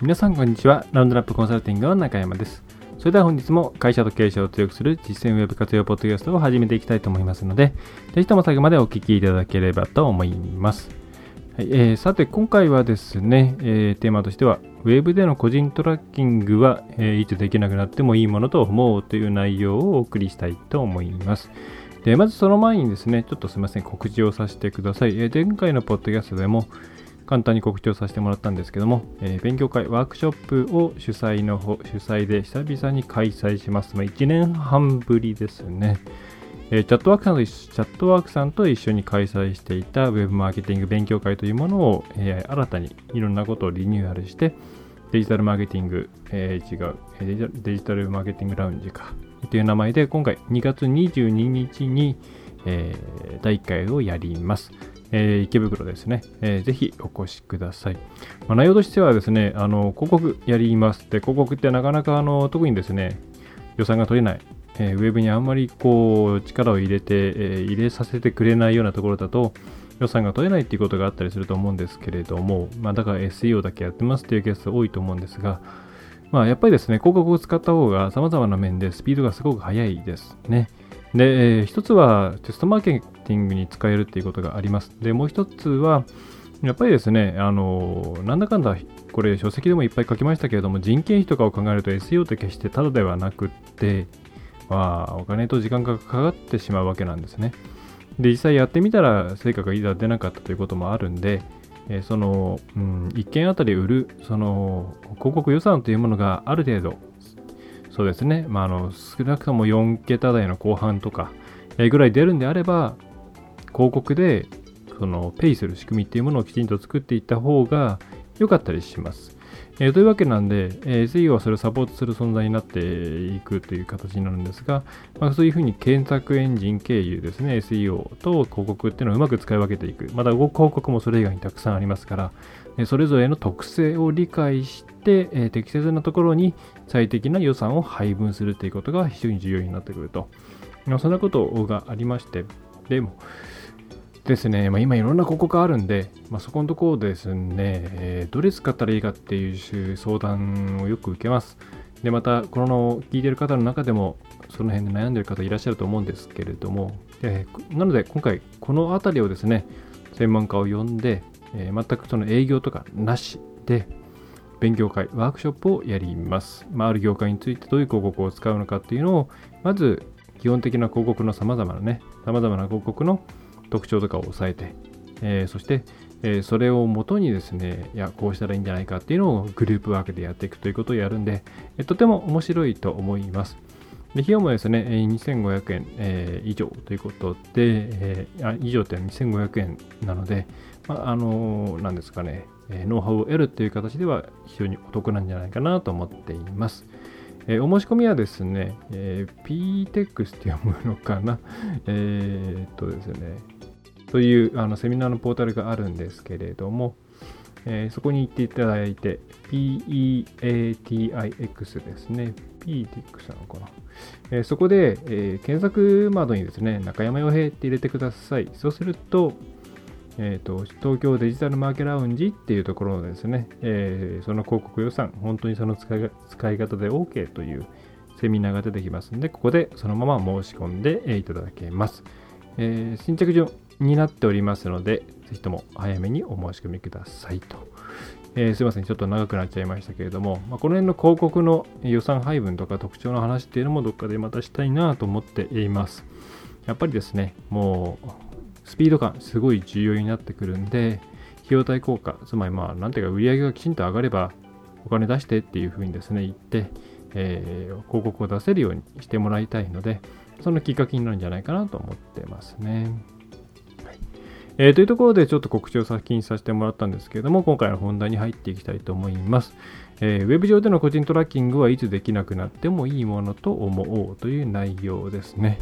皆さんこんにちはラウンドナップコンサルティングの中山ですそれでは本日も会社と経営者を強くする実践ウェブ活用ポッドキャストを始めていきたいと思いますのでぜひとも最後までお聞きいただければと思いますはいえー、さて今回はですね、えー、テーマとしてはウェブでの個人トラッキングは、えー、いつできなくなってもいいものと思うという内容をお送りしたいと思います。でまずその前にですね、ちょっとすみません、告知をさせてください。えー、前回のポッドキャストでも簡単に告知をさせてもらったんですけども、えー、勉強会、ワークショップを主催の主催で久々に開催します。まあ、1年半ぶりですね。えー、チャットワークさんとチャットワークさんと一緒に開催していたウェブマーケティング勉強会というものを、えー、新たにいろんなことをリニューアルして、デジタルマーケティング、えー、違うデジタルマーケティングラウンジか、という名前で、今回2月22日に、え、第1回をやります。えー、池袋ですね、えー、ぜひお越しください。まあ、内容としてはですね、あの広告やります。で、広告ってなかなかあの特にですね、予算が取れない、えー、ウェブにあんまりこう力を入れて、え、入れさせてくれないようなところだと、予算が取れないっていうことがあったりすると思うんですけれども、まあ、だから SEO だけやってますっていうケース多いと思うんですが、まあ、やっぱりですね、広告を使った方が様々な面でスピードがすごく速いですね。で、えー、一つはテストマーケティングに使えるっていうことがあります。で、もう一つは、やっぱりですね、あの、なんだかんだ、これ書籍でもいっぱい書きましたけれども、人件費とかを考えると SEO って決してただではなくって、まあ、お金と時間がかかってしまうわけなんですね。で、実際やってみたら成果がいざ出なかったということもあるんで、えー、その、うん、1件あたり売る、その、広告予算というものがある程度、そうですね、まあ、あの、少なくとも4桁台の後半とか、えー、ぐらい出るんであれば、広告で、その、ペイする仕組みっていうものをきちんと作っていった方が良かったりします。えー、というわけなんで、えー、SEO はそれをサポートする存在になっていくという形になるんですが、まあ、そういうふうに検索エンジン経由ですね、SEO と広告っていうのをうまく使い分けていく。また、広告もそれ以外にたくさんありますから、えそれぞれの特性を理解して、えー、適切なところに最適な予算を配分するということが非常に重要になってくると。まあ、そんなことがありまして、でも、ですね、まあ、今いろんな広告あるんで、まあ、そこのところですね、えー、どれ使ったらいいかっていう相談をよく受けます。で、また、この聞いてる方の中でも、その辺で悩んでる方いらっしゃると思うんですけれども、え、なので今回、この辺りをですね、専門家を呼んで、えー、全くその営業とかなしで、勉強会、ワークショップをやります。まあ、ある業界についてどういう広告を使うのかっていうのを、まず、基本的な広告の様々なね、様々な広告の特徴とかを押さえて、えー、そして、えー、それをもとにですね、いや、こうしたらいいんじゃないかっていうのをグループワークでやっていくということをやるんで、えー、とても面白いと思います。で費用もですね、2500円、えー、以上ということで、えー、あ以上って2500円なので、まあ、あのー、なんですかね、えノウハウを得るという形では非常にお得なんじゃないかなと思っています。え、お申し込みはですね、えー、PTEX って読むのかな？えっとですね、というあのセミナーのポータルがあるんですけれども、えー、そこに行っていただいて、PEATIX ですね。PTIX なのかな。えー、そこで、えー、検索窓にですね、中山洋平って入れてください。そうすると、えーと、東京デジタルマーケラウンジっていうところのですね、えー、その広告予算、本当にその使い使い方で OK というセミナーが出てきますので、ここでそのまま申し込んでいただけます。えー、新着順、になっておりますので、ぜひとも早めにお申し込みくださいと。えー、すいません、ちょっと長くなっちゃいましたけれども、まあ、この辺の広告の予算配分とか特徴の話っていうのもどっかでまたしたいなと思っています。やっぱりですね、もうスピード感すごい重要になってくるんで、費用対効果、つまりまあ、なんていうか売り上げがきちんと上がればお金出してっていうふうにですね、言って、えー、広告を出せるようにしてもらいたいので、そのきっかけになるんじゃないかなと思ってますね。えー、というところでちょっと告知を先にさせてもらったんですけれども、今回の本題に入っていきたいと思います。えー、ウェブ上での個人トラッキングはいつできなくなってもいいものと思おうという内容ですね。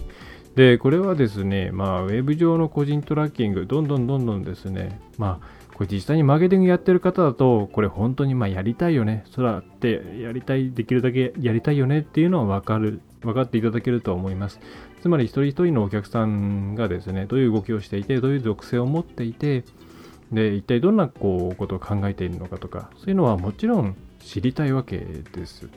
で、これはですね、まあ、ウェブ上の個人トラッキング、どんどんどんどんですね、まあ、これ実際にマーケティングやってる方だと、これ本当にまあやりたいよね。そらってやりたい、できるだけやりたいよねっていうのは分かる、分かっていただけると思います。つまり一人一人のお客さんがですね、どういう動きをしていて、どういう属性を持っていて、で、一体どんなこうことを考えているのかとか、そういうのはもちろん知りたいわけです。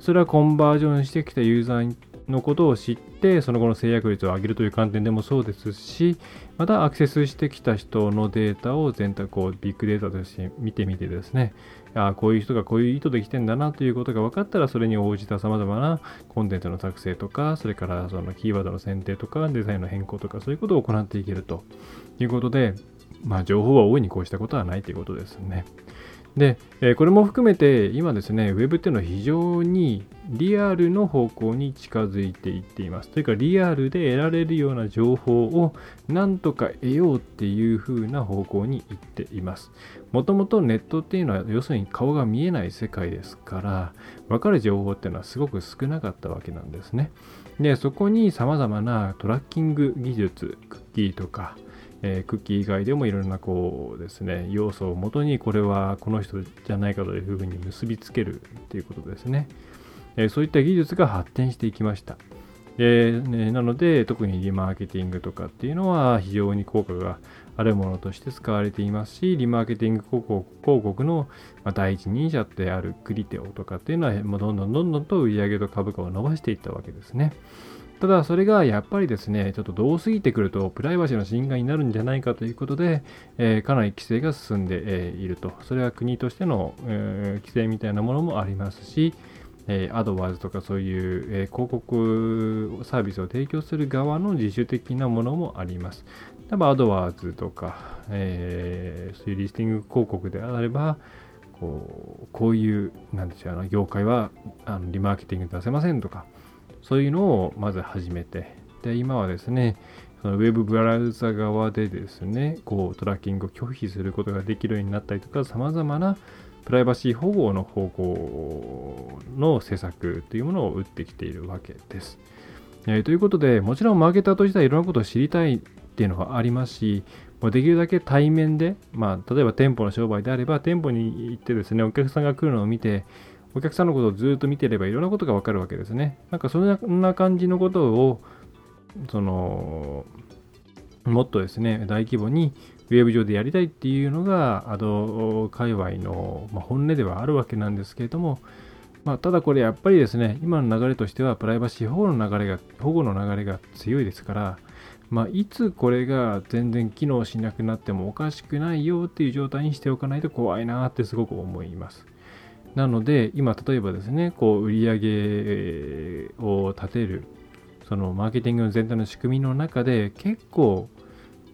それはコンバージョンしてきたユーザーのことを知って、その後の制約率を上げるという観点でもそうですし、またアクセスしてきた人のデータを全体こうビッグデータとして見てみてですね、あこういう人がこういう意図で来てんだなということが分かったら、それに応じた様々なコンテンツの作成とか、それからそのキーワードの選定とか、デザインの変更とか、そういうことを行っていけるということで、まあ、情報は大いにこうしたことはないということですね。で、えこれも含めて今ですね、Web っていうのは非常にリアルの方向に近づいていっています。というか、リアルで得られるような情報をなんとか得ようっていう風な方向に行っています。もともとネットっていうのは要するに顔が見えない世界ですから、わかる情報っていうのはすごく少なかったわけなんですね。で、そこに様々なトラッキング技術、クッキーとか、えー、クッキー以外でもいろんなこうですね、要素をもとにこれはこの人じゃないかというふうに結びつけるということですね。えー、そういった技術が発展していきました。でね、なので、特にリマーケティングとかっていうのは非常に効果があるものとして使われていますし、リマーケティング広告広告の第一人者であるクリテオとかっていうのはもう、どんどんどんどんと売上と株価を伸ばしていったわけですね。ただそれがやっぱりですね、ちょっと遠すぎてくるとプライバシーの侵害になるんじゃないかということで、えー、かなり規制が進んで、えー、いると。それは国としての、えー、規制みたいなものもありますし、えアドワーズとかそういう、え広告サービスを提供する側の自主的なものもあります。例えばアドワーズとか、えそういうリスティング広告であれば、こうこういう、なんでしょう、あの業界はあのリマーケティング出せませんとか、そういうのをまず始めて、で、今はですね、そのウェブブラウザ側でですね、こうトラッキングを拒否することができるようになったりとか、様々なプライバシー保護の方向の施策というものを打ってきているわけです。えー、ということで、もちろんマーケターとしてはいろんなことを知りたいっていうのはありますし、できるだけ対面で、まあ、例えば店舗の商売であれば、店舗に行ってですね、お客さんが来るのを見て、お客さんのことをずっと見てればいろんなことがわかるわけですね。なんかそんな感じのことを、その、もっとですね、大規模にウェブ上でやりたいっていうのが、アド界隈の、本音ではあるわけなんですけれども、まあ、ただこれやっぱりですね、今の流れとしてはプライバシー保護の流れが、保護の流れが強いですから、まあ、いつこれが全然機能しなくなってもおかしくないよっていう状態にしておかないと怖いなってすごく思います。なので、今、例えばですね、こう、売り上げを立てる、そのマーケティングの全体の仕組みの中で、結構、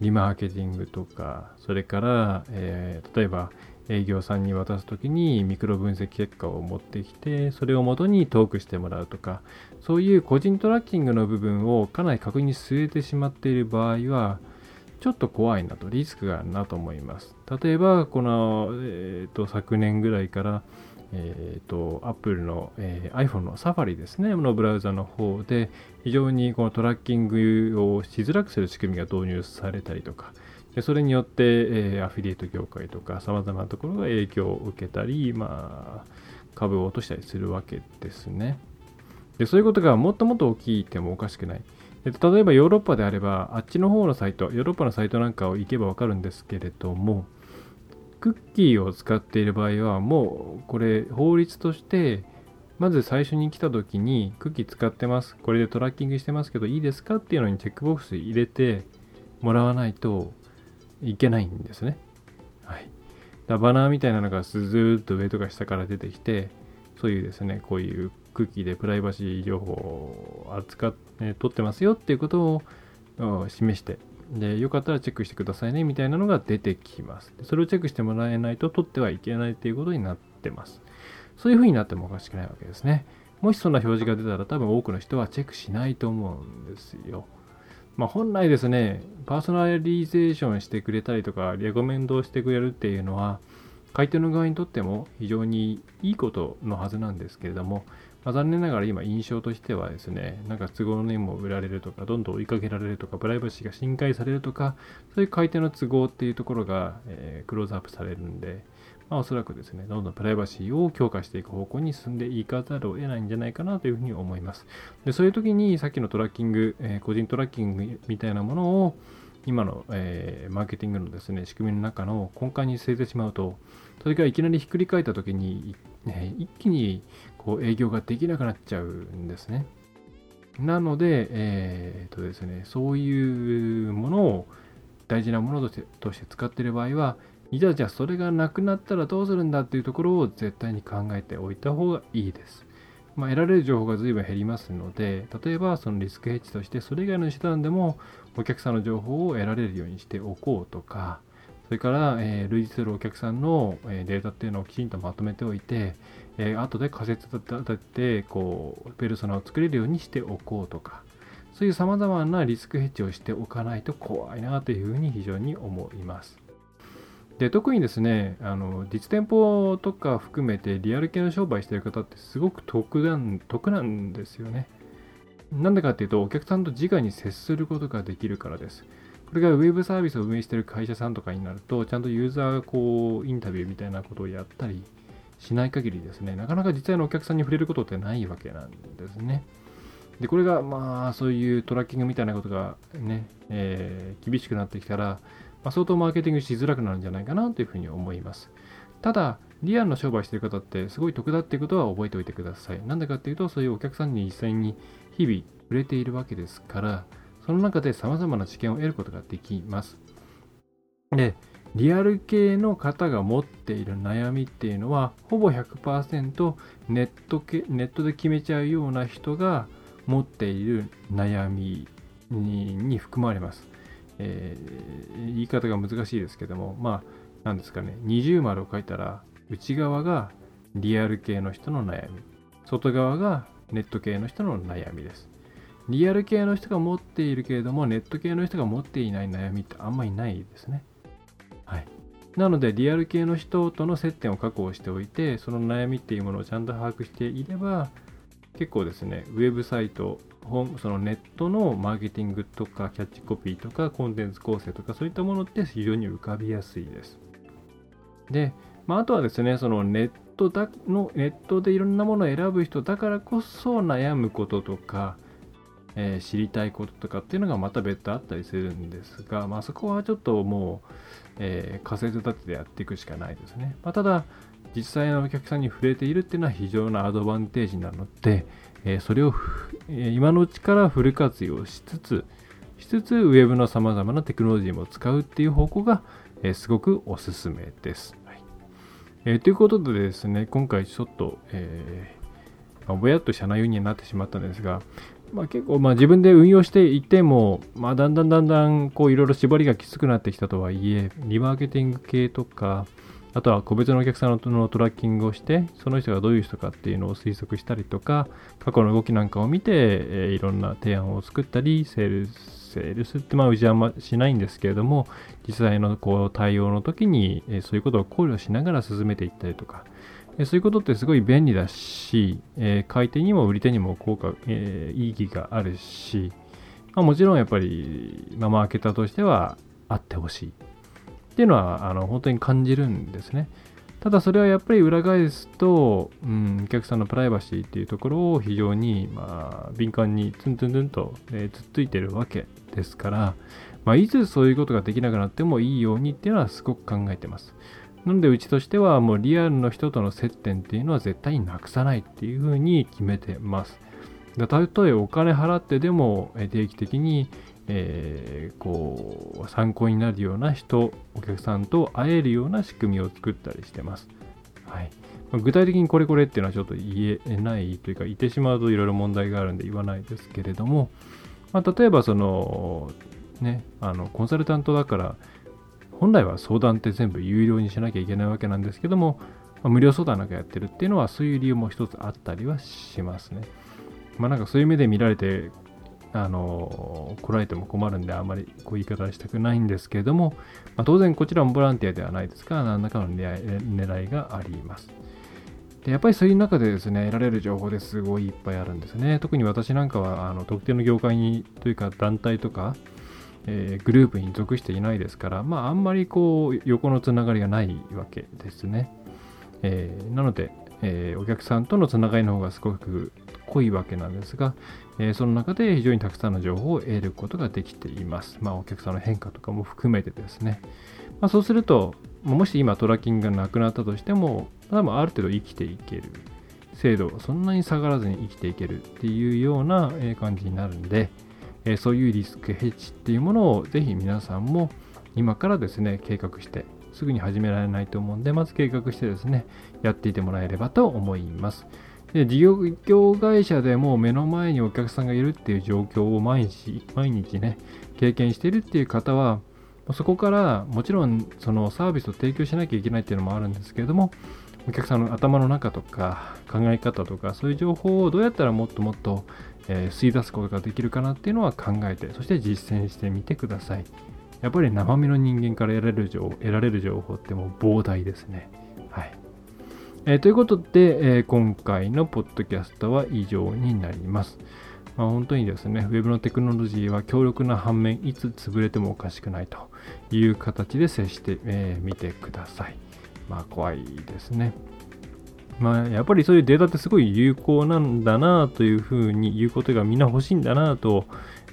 リマーケティングとか、それから、えー、例えば、営業さんに渡すときにミクロ分析結果を持ってきて、それをもとにトークしてもらうとか、そういう個人トラッキングの部分をかなり確認据えてしまっている場合は、ちょっと怖いなと、リスクがあるなと思います。例えば、この、えーと昨年ぐらいから、えーと、Apple の、えー、iPhone の Safari ですね、のブラウザの方で、非常にこのトラッキングをしづらくする仕組みが導入されたりとか、でそれによって、えー、アフィリエイト業界とか、さまざまなところが影響を受けたり、まあ、株を落としたりするわけですね。でそういうことがもっともっと大きいてもおかしくない。例えばヨーロッパであれば、あっちの方のサイト、ヨーロッパのサイトなんかを行けばわかるんですけれども、クッキーを使っている場合は、もうこれ法律として、まず最初に来た時にクッキー使ってます。これでトラッキングしてますけどいいですかっていうのにチェックボックス入れてもらわないといけないんですね。はい。だバナーみたいなのがずーっと上とか下から出てきて、そういうですね、こういうクッキーでプライバシー情報を扱って、取ってますよっていうことを示してで、よかったらチェックしてくださいねみたいなのが出てきます。それをチェックしてもらえないと取ってはいけないということになってます。そういうふうになってもおかしくないわけですね。もしそんな表示が出たら多分多くの人はチェックしないと思うんですよ。まあ、本来ですね、パーソナリゼーションしてくれたりとか、レコメンドをしてくれるっていうのは、買い手の側にとっても非常にいいことのはずなんですけれども、まあ、残念ながら今印象としてはですね、なんか都合の念も売られるとか、どんどん追いかけられるとか、プライバシーが侵害されるとか、そういう買い手の都合っていうところが、えー、クローズアップされるんで、まあ、おそらくですね、どんどんプライバシーを強化していく方向に進んでいかざるを得ないんじゃないかなというふうに思います。でそういう時に、さっきのトラッキング、えー、個人トラッキングみたいなものを、今の、えー、マーケティングのですね、仕組みの中の根幹に据えてしまうと、それからいきなりひっくり返った時に、ね、一気にこう営業ができなくなっちゃうんですね。なので、えー、とですね、そういうものを大事なものとしてとして使っている場合は、いざじゃあそれがなくなったらどうするんだっていうところを絶対に考えておいた方がいいです。まあ、得られる情報が随分減りますので、例えばそのリスクヘッジとしてそれ以外の手段でもお客さんの情報を得られるようにしておこうとか、それから、えー、類似するお客さんの、えデータっていうのをきちんとまとめておいて、えー、後で仮説立てて、こう、ペルソナを作れるようにしておこうとか、そういう様々なリスクヘッジをしておかないと怖いなというふうに非常に思います。で特にですねあの実店舗とか含めてリアル系の商売してる方ってすごく得なん得なんですよね。なんでかっていうとお客さんと直に接することができるからです。これがウェブサービスを運営している会社さんとかになるとちゃんとユーザーがこうインタビューみたいなことをやったりしない限りですねなかなか実際のお客さんに触れることってないわけなんですね。でこれがまあそういうトラッキングみたいなことがね、えー、厳しくなってきたらまあ、相当マーケティングしづらくなるんじゃないかなというふうに思います。ただ、リアルの商売している方ってすごい得だっていうことは覚えておいてください。なんでかっていうと、そういうお客さんに実際に日々触れているわけですから、その中で様々な知見を得ることができます。で、リアル系の方が持っている悩みっていうのは、ほぼ100%ネットけネットで決めちゃうような人が持っている悩みに含まれます。えー、言い方が難しいですけども、まあ、なんですかね、二重丸を書いたら、内側がリアル系の人の悩み、外側がネット系の人の悩みです。リアル系の人が持っているけれども、ネット系の人が持っていない悩みってあんまりないですね。はい。なので、リアル系の人との接点を確保しておいて、その悩みっていうものをちゃんと把握していれば、結構ですね、ウェブサイト、そのネットのマーケティングとかキャッチコピーとかコンテンツ構成とかそういったものって非常に浮かびやすいです。で、まあ、あとはですね、そのネットだの、ネットでいろんなものを選ぶ人だからこそ悩むこととか、えー、知りたいこととかっていうのがまた別途あったりするんですが、まあ、そこはちょっともう、えー、仮説立ててやっていくしかないですね。まあ、ただ、実際のお客さんに触れているっていうのは非常なアドバンテージなので、えそれを、え今のうちからフル活用しつつ、しつつ、ウェブの様々なテクノロジーも使うっていう方向が、えすごくおすすめです。はいえー、ということでですね、今回ちょっと、えー、ぼやっとした内容になってしまったんですが、まあ、結構、まあ、自分で運用していても、まあ、だんだんだんだんこういろいろ縛りがきつくなってきたとはいえ、リマーケティング系とか、あとは個別のお客さんのトラッキングをして、その人がどういう人かっていうのを推測したりとか、過去の動きなんかを見て、え、いろんな提案を作ったり、セールス、セールスってまあうちはましないんですけれども、実際のこう対応の時に、え、そういうことを考慮しながら進めていったりとか、そういうことってすごい便利だし、え買い手にも売り手にも効果、え意義があるし、まあ、もちろんやっぱり、まあ、マーケターとしてはあってほしい。っていうのはあの本当に感じるんですね。ただそれはやっぱり裏返すと、うん、お客さんのプライバシーっていうところを非常に、まあ、敏感にツンツンツンと、えー、つっついてるわけですから、まあ、いつそういうことができなくなってもいいようにっていうのはすごく考えてます。なのでうちとしてはもうリアルの人との接点っていうのは絶対になくさないっていうふうに決めてます。たとえお金払ってでも定期的にえー、こう参考になるような人お客さんと会えるような仕組みを作ったりしてます。はい、具体的にこれこれっていうのはちょっと言えないというか言ってしまうといろいろ問題があるんで言わないですけれども、まあ、例えばそのねあのコンサルタントだから本来は相談って全部有料にしなきゃいけないわけなんですけども、まあ、無料相談なんかやってるっていうのはそういう理由も一つあったりはしますね。まあなんかそういう目で見られてあの来られても困るんであんまりこういう言い方はしたくないんですけれども、まあ、当然こちらもボランティアではないですから何らかの狙いがあります。でやっぱりそういう中でですね、得られる情報ですごいいっぱいあるんですね。特に私なんかはあの特定の業界にというか団体とか、えー、グループに属していないですから、まああんまりこう横のつながりがないわけですね。えー、なので、えー、お客さんとのつながりの方がすごく濃いわけなんですが、え、その中で非常にたくさんの情報を得ることができています。まあ、お客さんの変化とかも含めてですね。まあ、そうすると、もし今トラッキングがなくなったとしても、多分ある程度生きていける。精度そんなに下がらずに生きていけるっていうような感じになるんで、えそういうリスクヘッジっていうものをぜひ皆さんも今からですね、計画してすぐに始められないと思うんで、まず計画してですね、やっていてもらえればと思います。で事業会社でも目の前にお客さんがいるっていう状況を毎日、毎日ね、経験してるっていう方は、そこからもちろんそのサービスを提供しなきゃいけないっていうのもあるんですけれども、お客さんの頭の中とか考え方とかそういう情報をどうやったらもっともっと、え、吸い出すことができるかなっていうのは考えて、そして実践してみてください。やっぱり生身の人間から得られる情報得られる情報ってもう膨大ですね。はい。えー、ということで、えー、今回のポッドキャストは以上になります。まあ、本当にですね、Web のテクノロジーは強力な反面、いつ潰れてもおかしくないという形で接してみ、えー、てください。まあ、怖いですね。まあ、やっぱりそういうデータってすごい有効なんだなというふうに言うことがみんな欲しいんだなと、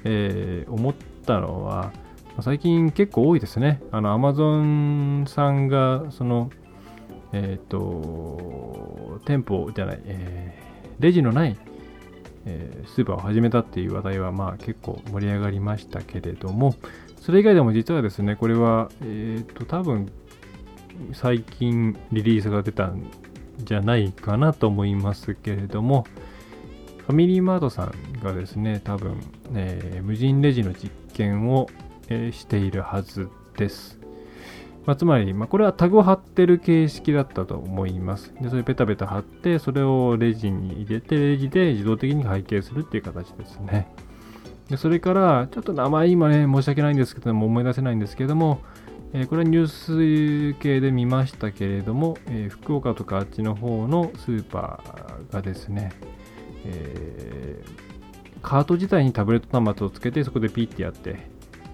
えー、思ったのは、最近結構多いですね。あの、Amazon さんが、その、えっ、ー、と、店舗じゃない、えー、レジのない、えー、スーパーを始めたっていう話題は、まあ結構盛り上がりましたけれども、それ以外でも実はですね、これは、えっ、と、多分、最近リリースが出たんじゃないかなと思いますけれども、ファミリーマートさんがですね、多分、えー、無人レジの実験を、えー、しているはずです。まあ、つまり、まあ、これはタグを貼ってる形式だったと思います。で、それペタペタ貼って、それをレジに入れて、レジで自動的に会計するっていう形ですね。で、それから、ちょっと名前今ね、申し訳ないんですけども、思い出せないんですけども、え、これはニュース系で見ましたけれども、え、福岡とかあっちの方のスーパーがですね、えー、カート自体にタブレット端末をつけてそこでピッてやって、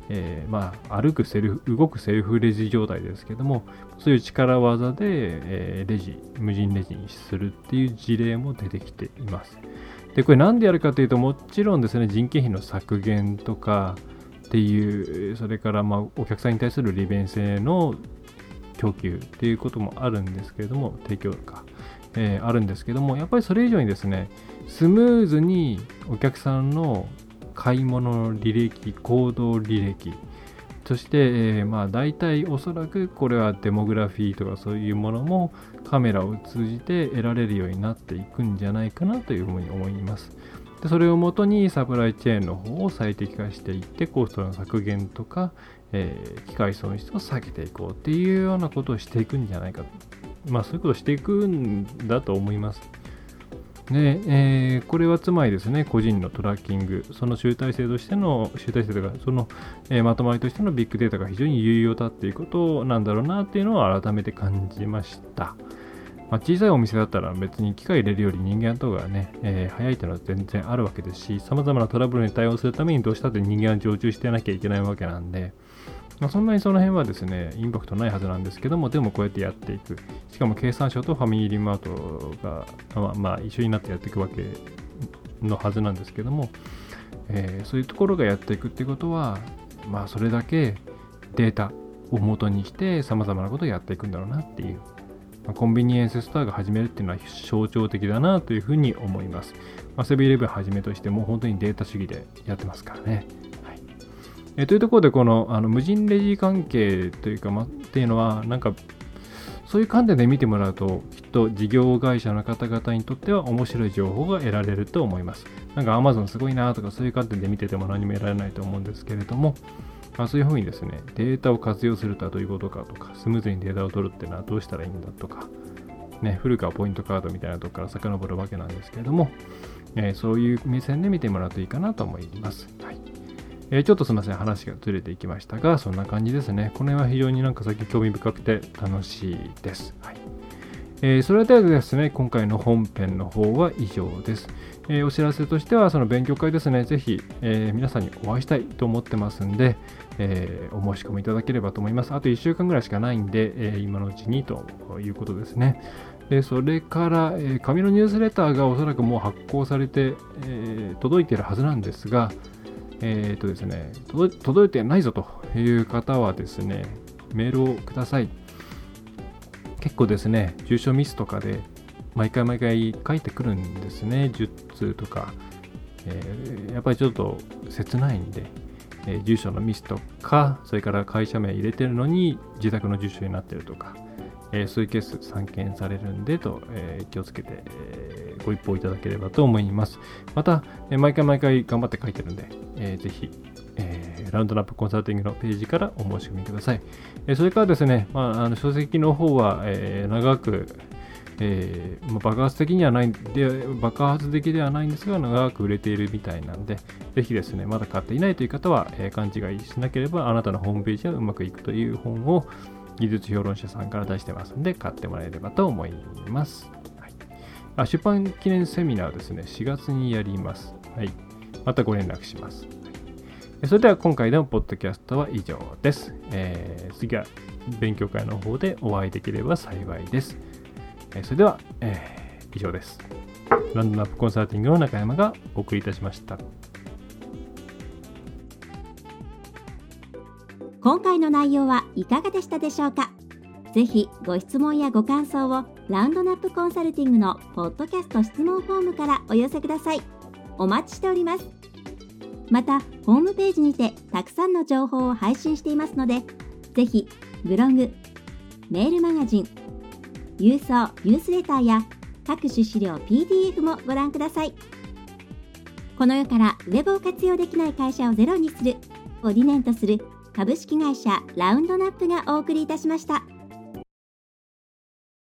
えー、まあ、歩くセルフ、動くセルフレジ状態ですけども、そういう力技で、え、レジ、無人レジにするっていう事例も出てきています。で、これなんでやるかというと、もちろんですね、人件費の削減とかっていう、それからまあお客さんに対する利便性の供給っていうこともあるんですけれども、提供か、えー、あるんですけども、やっぱりそれ以上にですね、スムーズにお客さんの買い物の履歴、行動履歴、そして、えー、まあ大体おそらくこれはデモグラフィーとかそういうものもカメラを通じて得られるようになっていくんじゃないかなというふうに思います。でそれをもとにサプライチェーンの方を最適化していってコストの削減とか、えー、機械損失を下げていこうっていうようなことをしていくんじゃないかまあそういうことをしていくんだと思います。で、えー、これはつまりですね、個人のトラッキング、その集大成としての、集大成というか、その、えー、まとまりとしてのビッグデータが非常に有用だっていうことなんだろうなっていうのを改めて感じました。まあ、小さいお店だったら別に機械入れるより人間とかね、えー、早いというのは全然あるわけですし、様々なトラブルに対応するためにどうしたって人間は常駐してなきゃいけないわけなんで、まあ、そんなにその辺はですね、インパクトないはずなんですけども、でもこうやってやっていく。しかも経産省とファミリーマートが、まあ、まあ、一緒になってやっていくわけのはずなんですけども、えー、そういうところがやっていくってことは、まあ、それだけデータを元にして様々なことをやっていくんだろうなっていう、ま、コンビニエンスストアが始めるっていうのは象徴的だなというふうに思います。まあ、セブンイレブンはじめとしても本当にデータ主義でやってますからね。はいえというところで、このあの無人レジ関係というか、ま、っていうのは、なんか、そういう観点で見てもらうと、きっと事業会社の方々にとっては面白い情報が得られると思います。なんか Amazon すごいなとか、そういう観点で見てても何も得られないと思うんですけれども、まあ、そういうふうにですね、データを活用するとはどういうことかとか、スムーズにデータを取るっていうのはどうしたらいいんだとか、ね、古川ポイントカードみたいなとこから遡るわけなんですけれども、えー、そういう目線で見てもらうといいかなと思います。はいえー、ちょっとすみません、話がずれていきましたが、そんな感じですね。この辺は非常になんか最近興味深くて楽しいです。はいえー、それではですね、今回の本編の方は以上です。えー、お知らせとしては、その勉強会ですね、ぜひ、えー、皆さんにお会いしたいと思ってますんで、えお申し込みいただければと思います。あと1週間ぐらいしかないんで、え今のうちにということですね。でそれから、え紙のニュースレターがおそらくもう発行されて、え届いてるはずなんですが、えっ、とですね、届いてないぞという方はですね、メールをください。結構ですね、住所ミスとかで毎回毎回書いてくるんですね、10通とか。えー、やっぱりちょっと切ないんで、えー、住所のミスとか、それから会社名入れてるのに自宅の住所になってるとか、えー、そういうケース散見されるんでと、え気をつけて、えご一報いただければと思います。また、え毎回毎回頑張って書いてるんで、えー、ぜひ、えー、ラウンドナップコンサルティングのページからお申し込みください。え、それからですね、まあ、あの書籍の方は、え、長く、えーまあ、爆発的にはないで、爆発的ではないんですが、長く売れているみたいなんで、ぜひですね、まだ買っていないという方は、えー、勘違いしなければ、あなたのホームページはうまくいくという本を技術評論者さんから出してますので、買ってもらえればと思います。あ出版記念セミナーですね、4月にやります。はい。またご連絡します。それでは今回のポッドキャストは以上です。えー、次は勉強会の方でお会いできれば幸いです。えー、それでは、えー、以上です。ランドナップコンサルティングの中山がお送りいたしました。今回の内容はいかがでしたでしょうか？ぜひご質問やご感想をラウンドナップコンサルティングのポッドキャスト質問フォームからお寄せください。お待ちしております。また、ホームページにてたくさんの情報を配信していますので、ぜひブログ、メールマガジン、郵送ニュースレターや各種資料 PDF もご覧ください。この世からウェブを活用できない会社をゼロにするを理念とする株式会社ラウンドナップがお送りいたしました。